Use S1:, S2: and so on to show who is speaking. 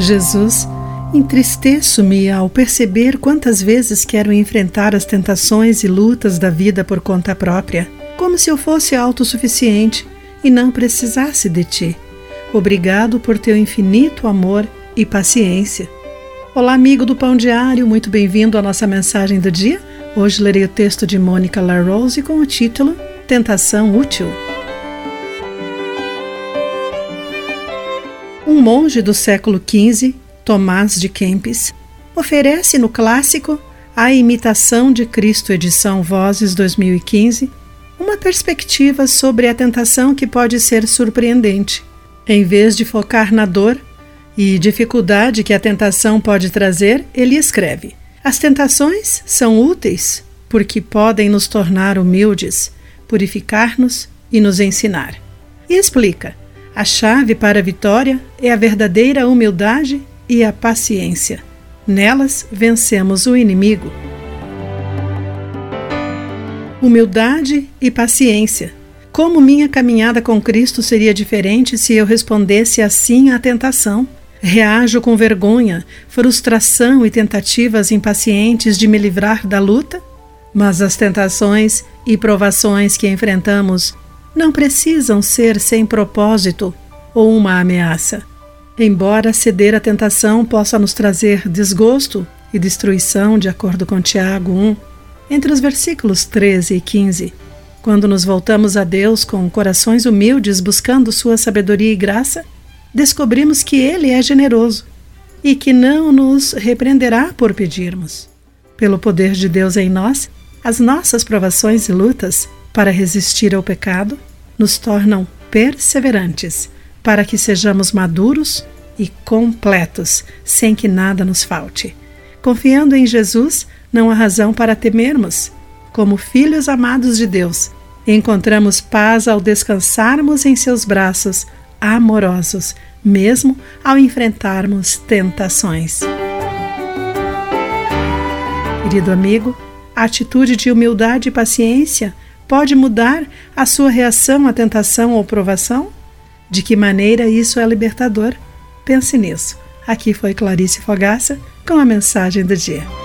S1: Jesus, entristeço-me ao perceber quantas vezes quero enfrentar as tentações e lutas da vida por conta própria, como se eu fosse autossuficiente e não precisasse de ti. Obrigado por teu infinito amor e paciência. Olá, amigo do Pão Diário, muito bem-vindo à nossa mensagem do dia. Hoje lerei o texto de Mônica LaRose com o título Tentação Útil. Um monge do século XV, Tomás de Kempis, oferece no clássico A Imitação de Cristo, edição Vozes 2015, uma perspectiva sobre a tentação que pode ser surpreendente. Em vez de focar na dor e dificuldade que a tentação pode trazer, ele escreve: As tentações são úteis porque podem nos tornar humildes, purificar-nos e nos ensinar. E explica: a chave para a vitória é a verdadeira humildade e a paciência. Nelas vencemos o inimigo. Humildade e paciência. Como minha caminhada com Cristo seria diferente se eu respondesse assim à tentação? Reajo com vergonha, frustração e tentativas impacientes de me livrar da luta? Mas as tentações e provações que enfrentamos não precisam ser sem propósito ou uma ameaça. Embora ceder à tentação possa nos trazer desgosto e destruição, de acordo com Tiago 1, entre os versículos 13 e 15, quando nos voltamos a Deus com corações humildes buscando sua sabedoria e graça, descobrimos que Ele é generoso e que não nos repreenderá por pedirmos. Pelo poder de Deus em nós, as nossas provações e lutas para resistir ao pecado nos tornam perseverantes, para que sejamos maduros e completos, sem que nada nos falte. Confiando em Jesus, não há razão para temermos. Como filhos amados de Deus, encontramos paz ao descansarmos em seus braços amorosos, mesmo ao enfrentarmos tentações. Querido amigo, a atitude de humildade e paciência pode mudar a sua reação à tentação ou provação? De que maneira isso é libertador? Pense nisso. Aqui foi Clarice Fogaça com a mensagem do dia.